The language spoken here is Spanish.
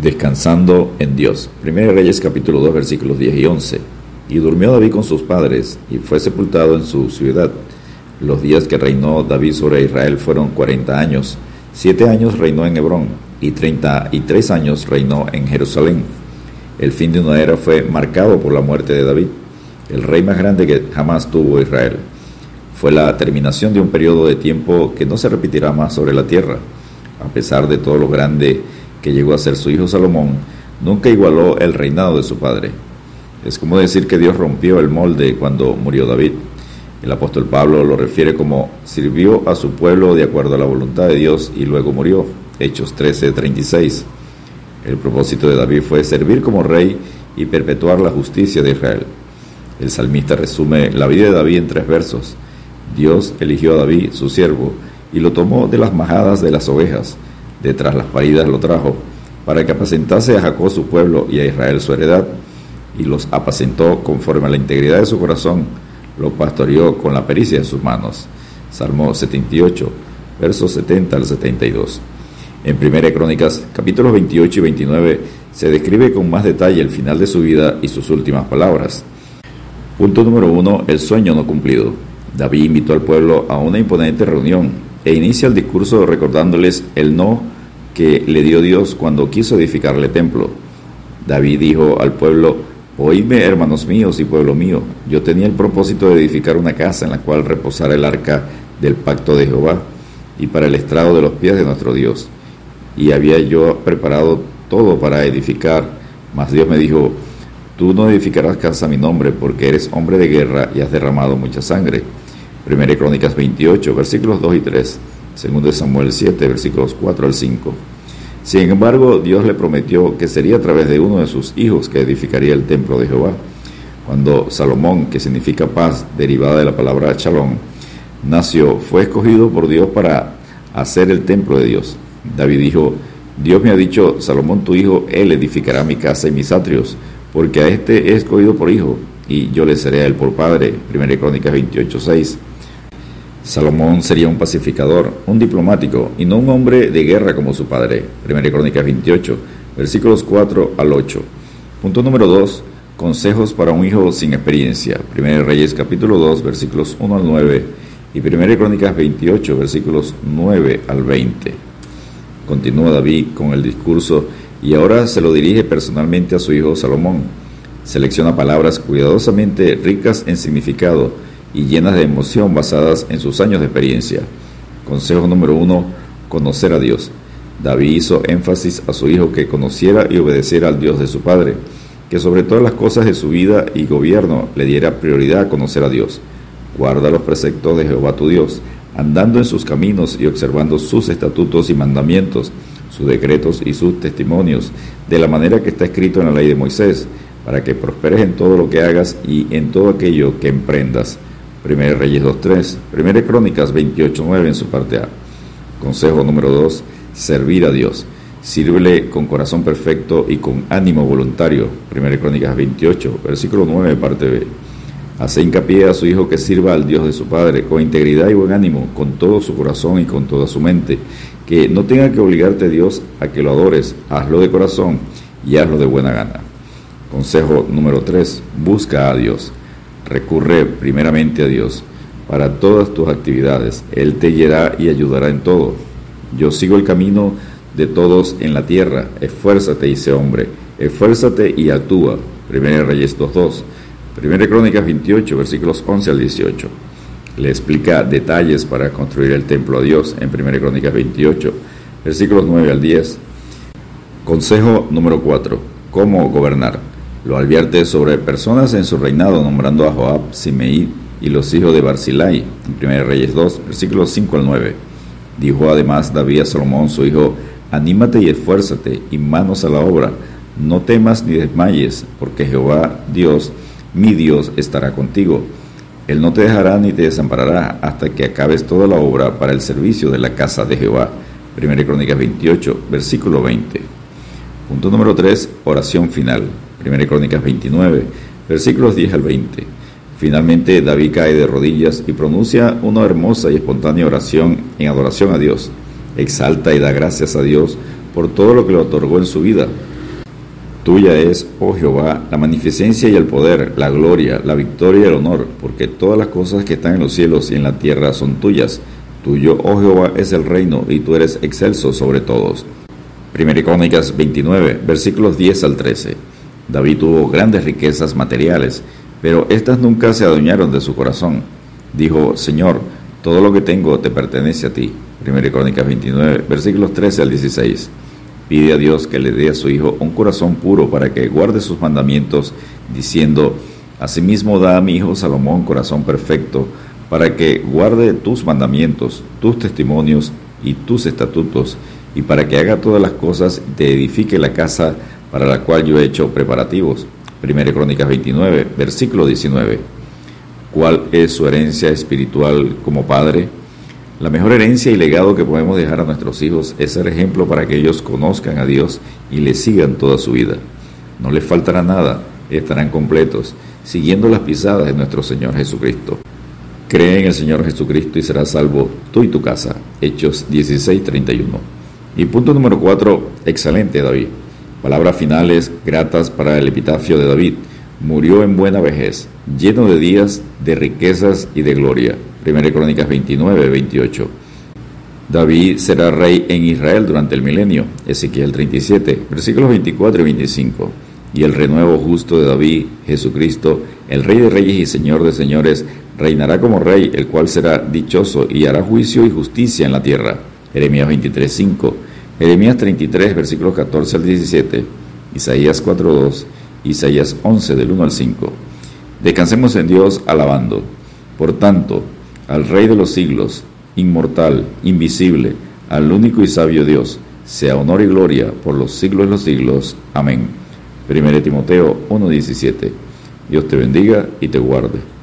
Descansando en Dios. 1 Reyes capítulo 2 versículos 10 y 11. Y durmió David con sus padres y fue sepultado en su ciudad. Los días que reinó David sobre Israel fueron 40 años. Siete años reinó en Hebrón y 33 años reinó en Jerusalén. El fin de una era fue marcado por la muerte de David, el rey más grande que jamás tuvo Israel. Fue la terminación de un periodo de tiempo que no se repetirá más sobre la tierra, a pesar de todo lo grande que llegó a ser su hijo Salomón, nunca igualó el reinado de su padre. Es como decir que Dios rompió el molde cuando murió David. El apóstol Pablo lo refiere como sirvió a su pueblo de acuerdo a la voluntad de Dios y luego murió. Hechos 13:36. El propósito de David fue servir como rey y perpetuar la justicia de Israel. El salmista resume la vida de David en tres versos. Dios eligió a David, su siervo, y lo tomó de las majadas de las ovejas detrás las paridas lo trajo, para que apacentase a Jacob su pueblo y a Israel su heredad, y los apacentó conforme a la integridad de su corazón, lo pastoreó con la pericia de sus manos. Salmo 78, versos 70 al 72. En Primera Crónicas, capítulos 28 y 29, se describe con más detalle el final de su vida y sus últimas palabras. Punto número 1. El sueño no cumplido. David invitó al pueblo a una imponente reunión e inicia el discurso recordándoles el no que le dio Dios cuando quiso edificarle templo. David dijo al pueblo, Oídme, hermanos míos y pueblo mío, yo tenía el propósito de edificar una casa en la cual reposara el arca del pacto de Jehová y para el estrado de los pies de nuestro Dios. Y había yo preparado todo para edificar, mas Dios me dijo, tú no edificarás casa a mi nombre porque eres hombre de guerra y has derramado mucha sangre. Primera Crónicas 28, versículos 2 y 3. Segundo Samuel 7, versículos 4 al 5. Sin embargo, Dios le prometió que sería a través de uno de sus hijos que edificaría el templo de Jehová. Cuando Salomón, que significa paz, derivada de la palabra shalom, nació, fue escogido por Dios para hacer el templo de Dios. David dijo, Dios me ha dicho, Salomón tu hijo, él edificará mi casa y mis atrios, porque a este he escogido por hijo, y yo le seré a él por padre. Primera Crónicas 28, 6. Salomón sería un pacificador, un diplomático y no un hombre de guerra como su padre. Primera Crónica 28, versículos 4 al 8. Punto número 2. Consejos para un hijo sin experiencia. Primera Reyes capítulo 2, versículos 1 al 9 y Primera Crónicas 28, versículos 9 al 20. Continúa David con el discurso y ahora se lo dirige personalmente a su hijo Salomón. Selecciona palabras cuidadosamente ricas en significado y llenas de emoción basadas en sus años de experiencia. Consejo número uno, conocer a Dios. David hizo énfasis a su hijo que conociera y obedeciera al Dios de su padre, que sobre todas las cosas de su vida y gobierno le diera prioridad a conocer a Dios. Guarda los preceptos de Jehová tu Dios, andando en sus caminos y observando sus estatutos y mandamientos, sus decretos y sus testimonios, de la manera que está escrito en la ley de Moisés, para que prosperes en todo lo que hagas y en todo aquello que emprendas. 1 Reyes 2.3, 1 Crónicas 28.9 en su parte A. Consejo número 2, servir a Dios. Sírvele con corazón perfecto y con ánimo voluntario. 1 Crónicas 28, versículo 9, parte B. Hace hincapié a su hijo que sirva al Dios de su Padre con integridad y buen ánimo, con todo su corazón y con toda su mente. Que no tenga que obligarte Dios a que lo adores, hazlo de corazón y hazlo de buena gana. Consejo número 3, busca a Dios. Recurre primeramente a Dios para todas tus actividades. Él te guiará y ayudará en todo. Yo sigo el camino de todos en la tierra. Esfuérzate y sé hombre. Esfuérzate y actúa. Primera Reyes 2.2. Primera Crónicas 28, versículos 11 al 18. Le explica detalles para construir el templo a Dios en Primera Crónicas 28, versículos 9 al 10. Consejo número 4. ¿Cómo gobernar? Lo advierte sobre personas en su reinado, nombrando a Joab, Simeí y los hijos de Barzilai, en 1 Reyes 2, versículos 5 al 9. Dijo además David a Salomón, su hijo, Anímate y esfuérzate, y manos a la obra, no temas ni desmayes, porque Jehová Dios, mi Dios, estará contigo. Él no te dejará ni te desamparará hasta que acabes toda la obra para el servicio de la casa de Jehová. 1 Crónicas 28, versículo 20. Punto número 3, oración final. Primera Crónicas 29, versículos 10 al 20. Finalmente David cae de rodillas y pronuncia una hermosa y espontánea oración en adoración a Dios. Exalta y da gracias a Dios por todo lo que le otorgó en su vida. Tuya es, oh Jehová, la magnificencia y el poder, la gloria, la victoria y el honor, porque todas las cosas que están en los cielos y en la tierra son tuyas. Tuyo, oh Jehová, es el reino, y tú eres excelso sobre todos. Primera Crónicas 29, versículos 10 al 13. David tuvo grandes riquezas materiales, pero éstas nunca se adueñaron de su corazón. Dijo, Señor, todo lo que tengo te pertenece a ti. Primera Crónicas 29, versículos 13 al 16. Pide a Dios que le dé a su hijo un corazón puro para que guarde sus mandamientos, diciendo, Asimismo da a mi hijo Salomón corazón perfecto, para que guarde tus mandamientos, tus testimonios y tus estatutos, y para que haga todas las cosas y te edifique la casa para la cual yo he hecho preparativos. Primera Crónicas 29, versículo 19. ¿Cuál es su herencia espiritual como padre? La mejor herencia y legado que podemos dejar a nuestros hijos es ser ejemplo para que ellos conozcan a Dios y le sigan toda su vida. No les faltará nada, estarán completos, siguiendo las pisadas de nuestro Señor Jesucristo. Cree en el Señor Jesucristo y serás salvo tú y tu casa. Hechos 16:31. Y punto número 4, excelente David. Palabras finales gratas para el epitafio de David. Murió en buena vejez, lleno de días, de riquezas y de gloria. Primera Crónicas 29, 28. David será rey en Israel durante el milenio. Ezequiel 37, versículos 24 y 25. Y el renuevo justo de David, Jesucristo, el Rey de Reyes y Señor de Señores, reinará como Rey, el cual será dichoso y hará juicio y justicia en la tierra. Jeremías 23, 5. Jeremías 33, versículos 14 al 17. Isaías 4, 2. Isaías 11, del 1 al 5. Descansemos en Dios alabando. Por tanto, al Rey de los siglos, inmortal, invisible, al único y sabio Dios, sea honor y gloria por los siglos de los siglos. Amén. 1 Timoteo 1:17. Dios te bendiga y te guarde.